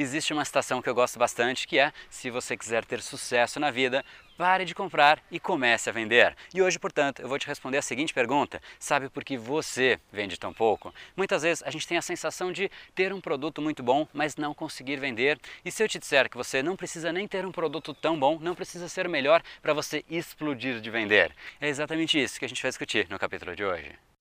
Existe uma citação que eu gosto bastante que é: se você quiser ter sucesso na vida, pare de comprar e comece a vender. E hoje, portanto, eu vou te responder a seguinte pergunta: sabe por que você vende tão pouco? Muitas vezes a gente tem a sensação de ter um produto muito bom, mas não conseguir vender. E se eu te disser que você não precisa nem ter um produto tão bom, não precisa ser melhor para você explodir de vender? É exatamente isso que a gente vai discutir no capítulo de hoje.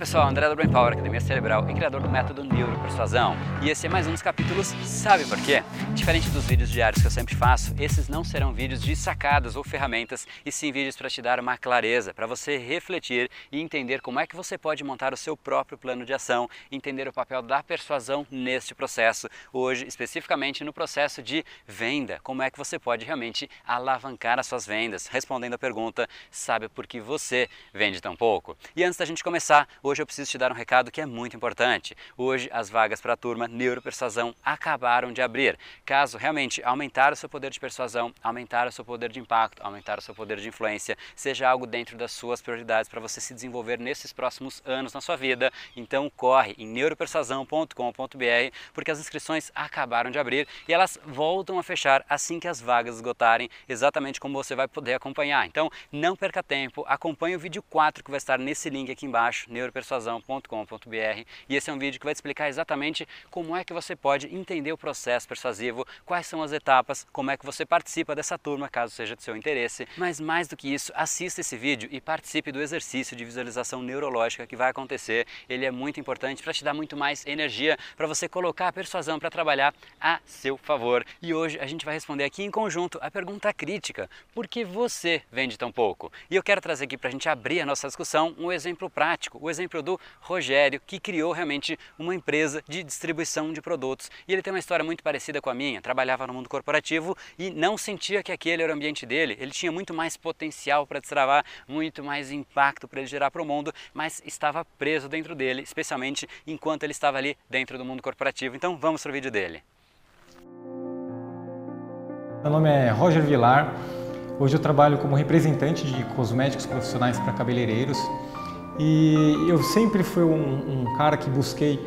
Pessoal, André da Brain Power, Academia Cerebral e criador do método Neuropersuasão. E esse é mais um dos capítulos Sabe por quê? Diferente dos vídeos diários que eu sempre faço, esses não serão vídeos de sacadas ou ferramentas, e sim vídeos para te dar uma clareza, para você refletir e entender como é que você pode montar o seu próprio plano de ação, entender o papel da persuasão neste processo. Hoje, especificamente no processo de venda, como é que você pode realmente alavancar as suas vendas, respondendo a pergunta: sabe por que você vende tão pouco? E antes da gente começar, hoje eu preciso te dar um recado que é muito importante. Hoje as vagas para a turma Neuropersuasão acabaram de abrir. Caso realmente aumentar o seu poder de persuasão, aumentar o seu poder de impacto, aumentar o seu poder de influência, seja algo dentro das suas prioridades para você se desenvolver nesses próximos anos na sua vida, então corre em neuropersuasão.com.br porque as inscrições acabaram de abrir e elas voltam a fechar assim que as vagas esgotarem, exatamente como você vai poder acompanhar. Então não perca tempo, acompanhe o vídeo 4 que vai estar nesse link aqui embaixo, neuropersuasão.com.br e esse é um vídeo que vai te explicar exatamente como é que você pode entender o processo persuasivo, quais são as etapas, como é que você participa dessa turma, caso seja de seu interesse. Mas mais do que isso, assista esse vídeo e participe do exercício de visualização neurológica que vai acontecer. Ele é muito importante para te dar muito mais energia, para você colocar a persuasão para trabalhar a seu favor. E hoje a gente vai responder aqui em conjunto a pergunta crítica: por que você vende tão pouco? E eu quero trazer aqui para a gente abrir a nossa discussão um exemplo prático, o exemplo do Rogério, que criou realmente uma empresa de distribuição de produtos. E ele tem uma história muito parecida com a minha. Trabalhava no mundo corporativo e não sentia que aquele era o ambiente dele. Ele tinha muito mais potencial para destravar, muito mais impacto para ele gerar para o mundo, mas estava preso dentro dele, especialmente enquanto ele estava ali dentro do mundo corporativo. Então vamos para o vídeo dele. Meu nome é Roger Vilar. Hoje eu trabalho como representante de cosméticos profissionais para cabeleireiros. E eu sempre fui um, um, cara que busquei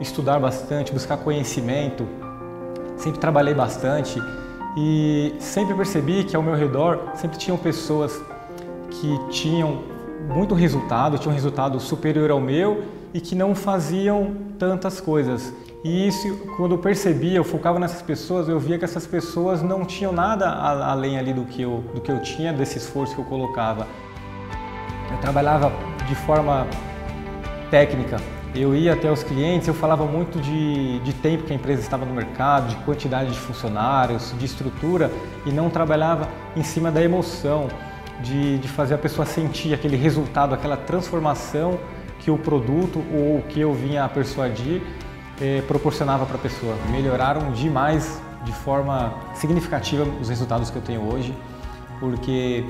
estudar bastante, buscar conhecimento, sempre trabalhei bastante e sempre percebi que ao meu redor sempre tinham pessoas que tinham muito resultado, tinham um resultado superior ao meu e que não faziam tantas coisas. E isso, quando eu percebia, eu focava nessas pessoas, eu via que essas pessoas não tinham nada além ali do que eu, do que eu tinha, desse esforço que eu colocava. Eu trabalhava de forma técnica. Eu ia até os clientes, eu falava muito de, de tempo que a empresa estava no mercado, de quantidade de funcionários, de estrutura e não trabalhava em cima da emoção, de, de fazer a pessoa sentir aquele resultado, aquela transformação que o produto ou o que eu vinha a persuadir eh, proporcionava para a pessoa. Melhoraram demais, de forma significativa, os resultados que eu tenho hoje, porque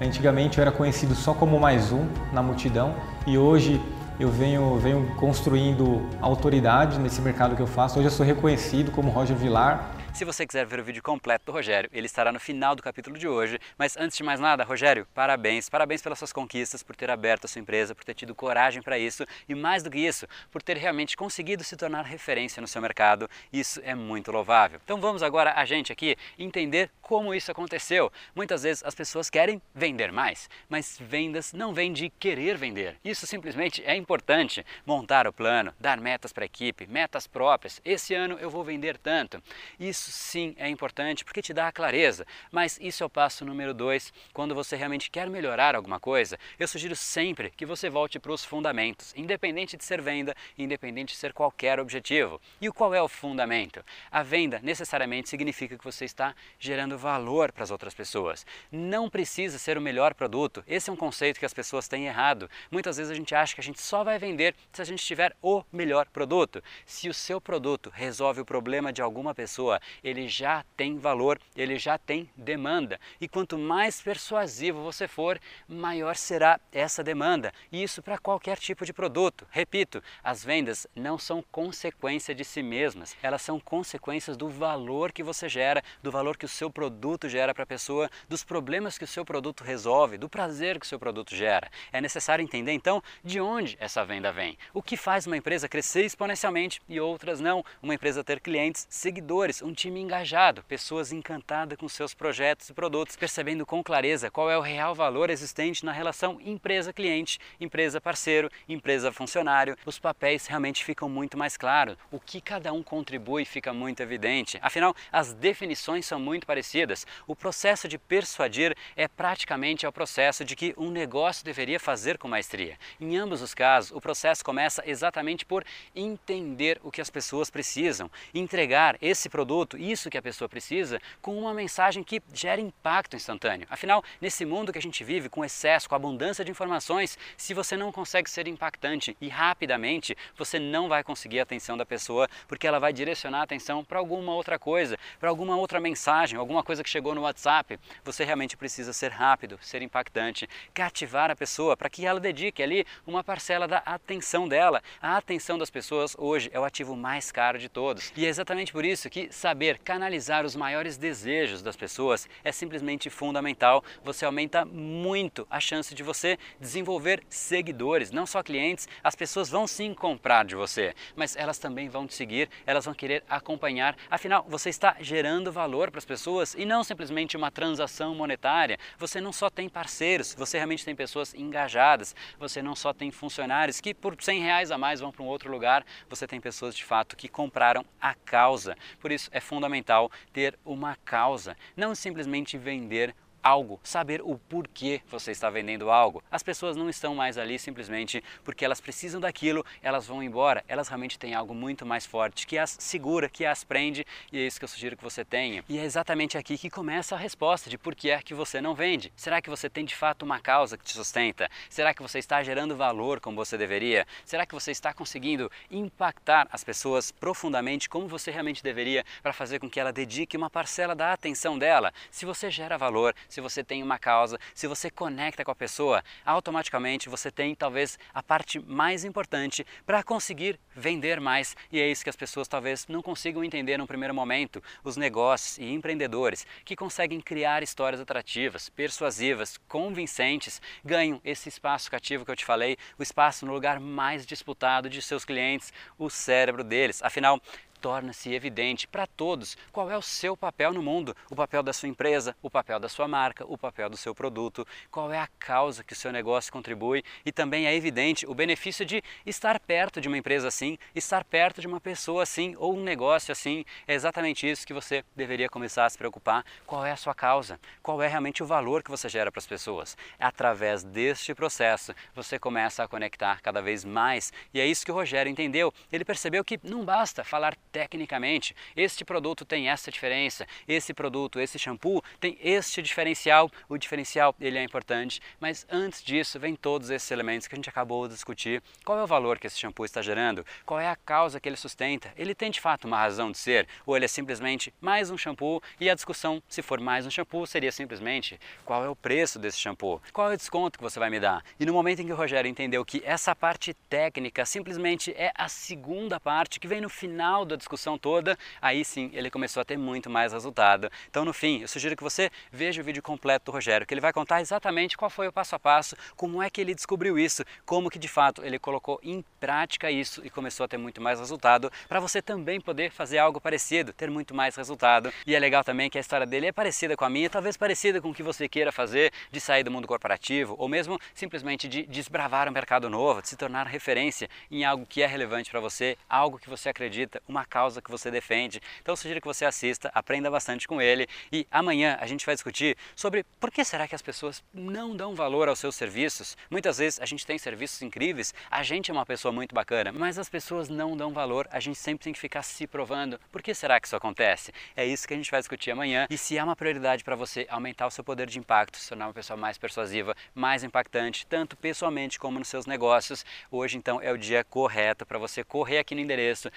Antigamente eu era conhecido só como mais um na multidão e hoje eu venho, venho construindo autoridade nesse mercado que eu faço. Hoje eu sou reconhecido como Roger Vilar se você quiser ver o vídeo completo do Rogério, ele estará no final do capítulo de hoje. Mas antes de mais nada, Rogério, parabéns. Parabéns pelas suas conquistas, por ter aberto a sua empresa, por ter tido coragem para isso e mais do que isso, por ter realmente conseguido se tornar referência no seu mercado. Isso é muito louvável. Então vamos agora a gente aqui entender como isso aconteceu. Muitas vezes as pessoas querem vender mais, mas vendas não vêm de querer vender. Isso simplesmente é importante. Montar o plano, dar metas para a equipe, metas próprias. Esse ano eu vou vender tanto. Isso Isso sim é importante porque te dá a clareza, mas isso é o passo número dois. Quando você realmente quer melhorar alguma coisa, eu sugiro sempre que você volte para os fundamentos, independente de ser venda, independente de ser qualquer objetivo. E qual é o fundamento? A venda necessariamente significa que você está gerando valor para as outras pessoas. Não precisa ser o melhor produto. Esse é um conceito que as pessoas têm errado. Muitas vezes a gente acha que a gente só vai vender se a gente tiver o melhor produto. Se o seu produto resolve o problema de alguma pessoa, ele já tem valor, ele já tem demanda. E quanto mais persuasivo você for, maior será essa demanda. E isso para qualquer tipo de produto. Repito, as vendas não são consequência de si mesmas, elas são consequências do valor que você gera, do valor que o seu produto gera para a pessoa, dos problemas que o seu produto resolve, do prazer que o seu produto gera. É necessário entender então de onde essa venda vem. O que faz uma empresa crescer exponencialmente e outras não. Uma empresa ter clientes, seguidores, um time engajado, pessoas encantadas com seus projetos e produtos, percebendo com clareza qual é o real valor existente na relação empresa-cliente, empresa-parceiro, empresa-funcionário. Os papéis realmente ficam muito mais claros. O que cada um contribui fica muito evidente. Afinal, as definições são muito parecidas. O processo de persuadir é praticamente o processo de que um negócio deveria fazer com maestria. Em ambos os casos, o processo começa exatamente por entender o que as pessoas precisam, entregar esse produto, isso que a pessoa precisa, com uma mensagem que gere impacto instantâneo. Afinal, nesse mundo que a gente vive, com excesso, com abundância de informações, se você não consegue ser impactante e rapidamente, você não vai conseguir a atenção da pessoa, porque ela vai direcionar a atenção para alguma outra coisa, para alguma outra mensagem, alguma coisa que chegou no WhatsApp. Você realmente precisa ser rápido, ser impactante, cativar a pessoa para que ela dedique ali uma parcela da atenção dela. A atenção das pessoas hoje é o ativo mais caro de todos. E é exatamente por isso que saber canalizar os maiores desejos das pessoas é simplesmente fundamental. Você aumenta muito a chance de você desenvolver seguidores, não só clientes. As pessoas vão sim comprar de você, mas elas também vão te seguir, elas vão querer acompanhar. Afinal, você está gerando valor para as pessoas e não simplesmente uma transação monetária. Você não só tem parceiros, você realmente tem pessoas engajadas. Você não só tem funcionários que por 100 reais a mais vão para um outro lugar, você tem pessoas de fato que compraram a causa. Por isso é fundamental ter uma causa, não simplesmente vender algo, saber o porquê você está vendendo algo. As pessoas não estão mais ali simplesmente porque elas precisam daquilo, elas vão embora. Elas realmente têm algo muito mais forte que as segura, que as prende, e é isso que eu sugiro que você tenha. E é exatamente aqui que começa a resposta de por que é que você não vende. Será que você tem de fato uma causa que te sustenta? Será que você está gerando valor como você deveria? Será que você está conseguindo impactar as pessoas profundamente como você realmente deveria para fazer com que ela dedique uma parcela da atenção dela? Se você gera valor, se você tem uma causa, se você conecta com a pessoa, automaticamente você tem talvez a parte mais importante para conseguir vender mais. E é isso que as pessoas talvez não consigam entender no primeiro momento. Os negócios e empreendedores que conseguem criar histórias atrativas, persuasivas, convincentes, ganham esse espaço cativo que eu te falei, o espaço no lugar mais disputado de seus clientes, o cérebro deles. Afinal, torna-se evidente para todos qual é o seu papel no mundo, o papel da sua empresa, o papel da sua marca, o papel do seu produto, qual é a causa que o seu negócio contribui e também é evidente o benefício de estar perto de uma empresa assim, estar perto de uma pessoa assim ou um negócio assim. É exatamente isso que você deveria começar a se preocupar. Qual é a sua causa? Qual é realmente o valor que você gera para as pessoas? Através deste processo, você começa a conectar cada vez mais e é isso que o Rogério entendeu. Ele percebeu que não basta falar tecnicamente. Este produto tem essa diferença, esse produto, esse shampoo tem este diferencial. O diferencial ele é importante, mas antes disso vem todos esses elementos que a gente acabou de discutir. Qual é o valor que esse shampoo está gerando? Qual é a causa que ele sustenta? Ele tem de fato uma razão de ser ou ele é simplesmente mais um shampoo? E a discussão, se for mais um shampoo, seria simplesmente qual é o preço desse shampoo? Qual é o desconto que você vai me dar? E no momento em que o Rogério entendeu que essa parte técnica simplesmente é a segunda parte que vem no final da discussão toda, aí sim ele começou a ter muito mais resultado. Então, no fim, eu sugiro que você veja o vídeo completo do Rogério, que ele vai contar exatamente qual foi o passo a passo, como é que ele descobriu isso, como que de fato ele colocou em prática isso e começou a ter muito mais resultado, para você também poder fazer algo parecido, ter muito mais resultado. E é legal também que a história dele é parecida com a minha, talvez parecida com o que você queira fazer, de sair do mundo corporativo, ou mesmo simplesmente de desbravar um mercado novo, de se tornar referência em algo que é relevante para você, algo que você acredita, uma causa que você defende. Então sugiro que você assista, aprenda bastante com ele e amanhã a gente vai discutir sobre por que será que as pessoas não dão valor aos seus serviços. Muitas vezes a gente tem serviços incríveis, a gente é uma pessoa muito bacana, mas as pessoas não dão valor, a gente sempre tem que ficar se provando. Por que será que isso acontece? É isso que a gente vai discutir amanhã e se há uma prioridade para você aumentar o seu poder de impacto, se tornar uma pessoa mais persuasiva, mais impactante, tanto pessoalmente como nos seus negócios, hoje então é o dia correto para você correr aqui no endereço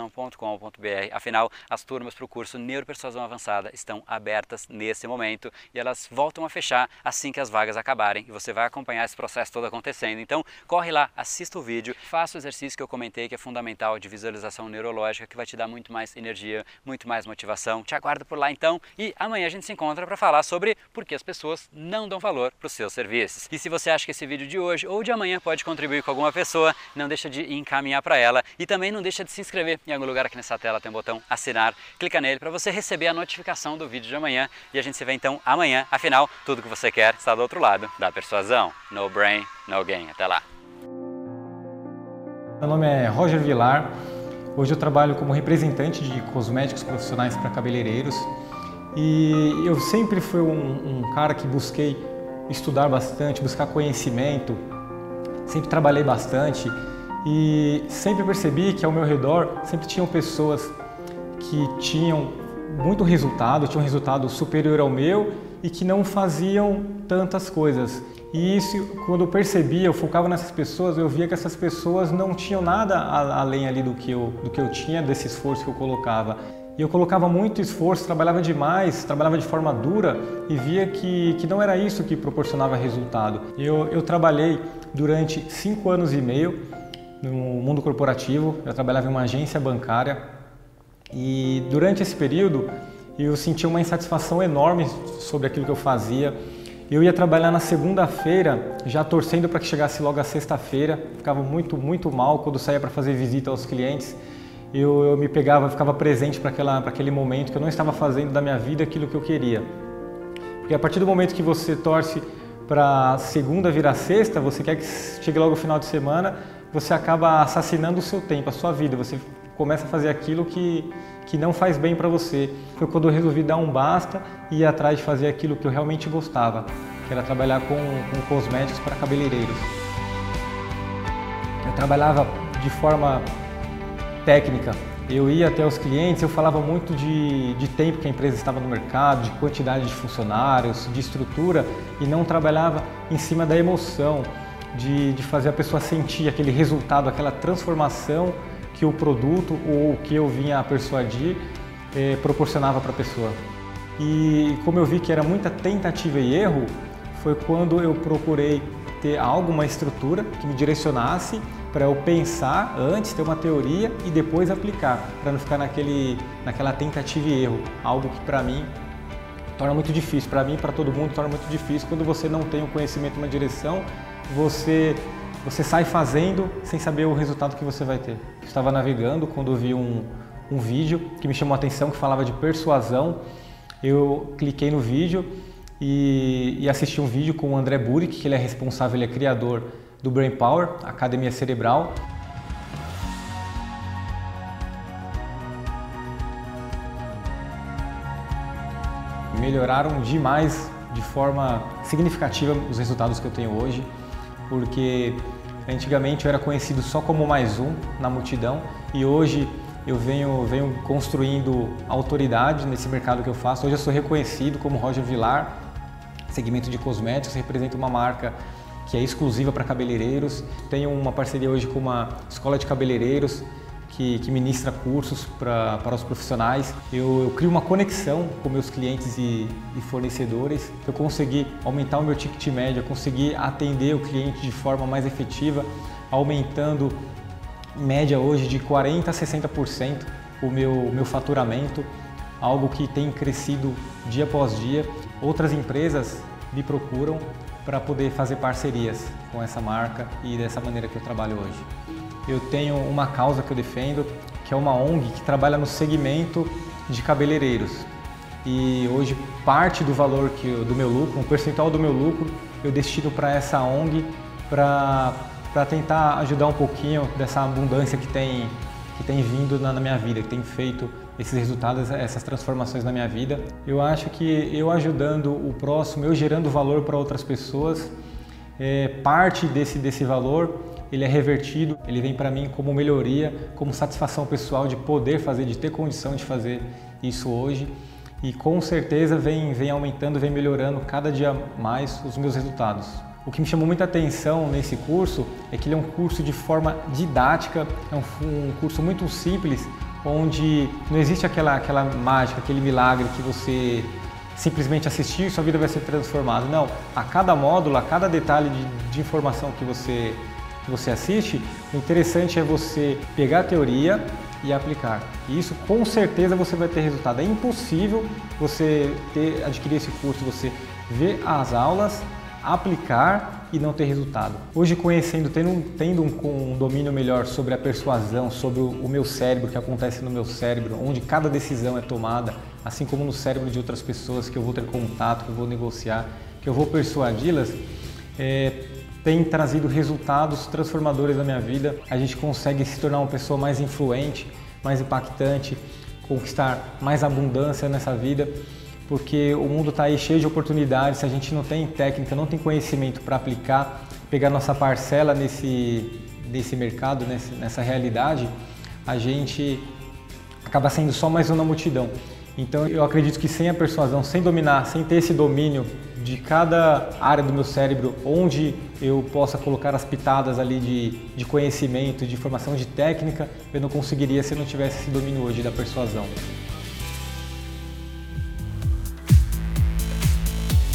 neuropersuasão.com.br. Afinal, as turmas para o curso Neuropersuasão Avançada estão abertas nesse momento e elas voltam a fechar assim que as vagas acabarem e você vai acompanhar esse processo todo acontecendo. Então, corre lá, assista o vídeo, faça o exercício que eu comentei que é fundamental de visualização neurológica que vai te dar muito mais energia, muito mais motivação. Te aguardo por lá então e amanhã a gente se encontra para falar sobre por que as pessoas não dão valor para os seus serviços. E se você acha que esse vídeo de hoje ou de amanhã pode contribuir com alguma pessoa, não deixa de encaminhar para ela e também não deixa de se inscrever em algum lugar aqui nessa tela tem um botão assinar, clica nele para você receber a notificação do vídeo de amanhã e a gente se vê então amanhã. Afinal, tudo que você quer está do outro lado da persuasão. No brain, no gain. Até lá. Meu nome é Roger Vilar. Hoje eu trabalho como representante de cosméticos profissionais para cabeleireiros e eu sempre fui um, um cara que busquei estudar bastante, buscar conhecimento, sempre trabalhei bastante e sempre percebi que ao meu redor sempre tinham pessoas que tinham muito resultado, tinham um resultado superior ao meu e que não faziam tantas coisas. E isso, quando eu percebia, eu focava nessas pessoas, eu via que essas pessoas não tinham nada além ali do que eu, do que eu tinha, desse esforço que eu colocava. E eu colocava muito esforço, trabalhava demais, trabalhava de forma dura e via que, que não era isso que proporcionava resultado. Eu, eu trabalhei durante cinco anos e meio no mundo corporativo, eu trabalhava em uma agência bancária e durante esse período eu sentia uma insatisfação enorme sobre aquilo que eu fazia eu ia trabalhar na segunda-feira, já torcendo para que chegasse logo a sexta-feira. Ficava muito, muito mal quando saía para fazer visita aos clientes. Eu, eu me pegava, ficava presente para aquele momento que eu não estava fazendo da minha vida aquilo que eu queria. Porque a partir do momento que você torce para segunda virar sexta, você quer que chegue logo o final de semana, você acaba assassinando o seu tempo, a sua vida. Você começa a fazer aquilo que, que não faz bem para você. Foi quando eu resolvi dar um basta e ir atrás de fazer aquilo que eu realmente gostava, que era trabalhar com, com cosméticos para cabeleireiros. Eu trabalhava de forma técnica. Eu ia até os clientes, eu falava muito de, de tempo que a empresa estava no mercado, de quantidade de funcionários, de estrutura e não trabalhava em cima da emoção, de, de fazer a pessoa sentir aquele resultado, aquela transformação que o produto ou o que eu vinha a persuadir eh, proporcionava para a pessoa. E como eu vi que era muita tentativa e erro, foi quando eu procurei ter alguma estrutura que me direcionasse para eu pensar antes, ter uma teoria e depois aplicar, para não ficar naquele, naquela tentativa e erro, algo que para mim torna muito difícil, para mim e para todo mundo torna muito difícil quando você não tem um conhecimento, uma direção, você você sai fazendo sem saber o resultado que você vai ter. estava navegando quando vi um, um vídeo que me chamou a atenção que falava de persuasão. Eu cliquei no vídeo e, e assisti um vídeo com o André Burick, que ele é responsável, ele é criador do Brain Power, Academia Cerebral. Melhoraram demais, de forma significativa, os resultados que eu tenho hoje porque antigamente eu era conhecido só como mais um na multidão e hoje eu venho, venho construindo autoridade nesse mercado que eu faço. Hoje eu sou reconhecido como Roger Vilar, segmento de cosméticos, represento uma marca que é exclusiva para cabeleireiros. Tenho uma parceria hoje com uma escola de cabeleireiros que, que ministra cursos pra, para os profissionais. Eu, eu, crio uma conexão com meus clientes e, e fornecedores. Eu consegui aumentar o meu ticket médio, consegui atender o cliente de forma mais efetiva, aumentando em média hoje de 40% a 60% o meu, o meu faturamento, algo que tem crescido dia após dia. Outras empresas me procuram para poder fazer parcerias com essa marca e dessa maneira que eu trabalho hoje eu tenho uma causa que eu defendo, que é uma ONG que trabalha no segmento de cabeleireiros. E hoje parte do valor que eu, do meu lucro, um percentual do meu lucro, eu destino para essa ONG para tentar ajudar um pouquinho dessa abundância que tem, que tem vindo na, na minha vida, que tem feito esses resultados, essas transformações na minha vida. Eu acho que eu ajudando o próximo, eu gerando valor para outras pessoas, é, parte desse, desse valor ele é revertido, ele vem para mim como melhoria, como satisfação pessoal de poder fazer, de ter condição de fazer isso hoje e com certeza vem, vem aumentando, vem melhorando cada dia mais os meus resultados. O que me chamou muita atenção nesse curso é que ele é um curso de forma didática, é um, um curso muito simples, onde não existe aquela, aquela mágica, aquele milagre que você simplesmente assistir e sua vida vai ser transformada. Não, a cada módulo, a cada detalhe de, de informação que você, que você assiste, o interessante é você pegar a teoria e aplicar. E isso com certeza você vai ter resultado. É impossível você ter, adquirir esse curso, você ver as aulas, aplicar e não ter resultado. Hoje conhecendo, tendo, tendo um, um domínio melhor sobre a persuasão, sobre o, o meu cérebro, o que acontece no meu cérebro, onde cada decisão é tomada, assim como no cérebro de outras pessoas que eu vou ter contato, que eu vou negociar, que eu vou persuadi-las, é, tem trazido resultados transformadores na minha vida. A gente consegue se tornar uma pessoa mais influente, mais impactante, conquistar mais abundância nessa vida, porque o mundo está aí cheio de oportunidades. Se a gente não tem técnica, não tem conhecimento para aplicar, pegar nossa parcela nesse, nesse mercado, nessa, nessa realidade, a gente acaba sendo só mais uma multidão. Então eu acredito que sem a persuasão, sem dominar, sem ter esse domínio de cada área do meu cérebro, onde eu possa colocar as pitadas ali de, de conhecimento, de formação de técnica, eu não conseguiria se eu não tivesse esse domínio hoje da persuasão.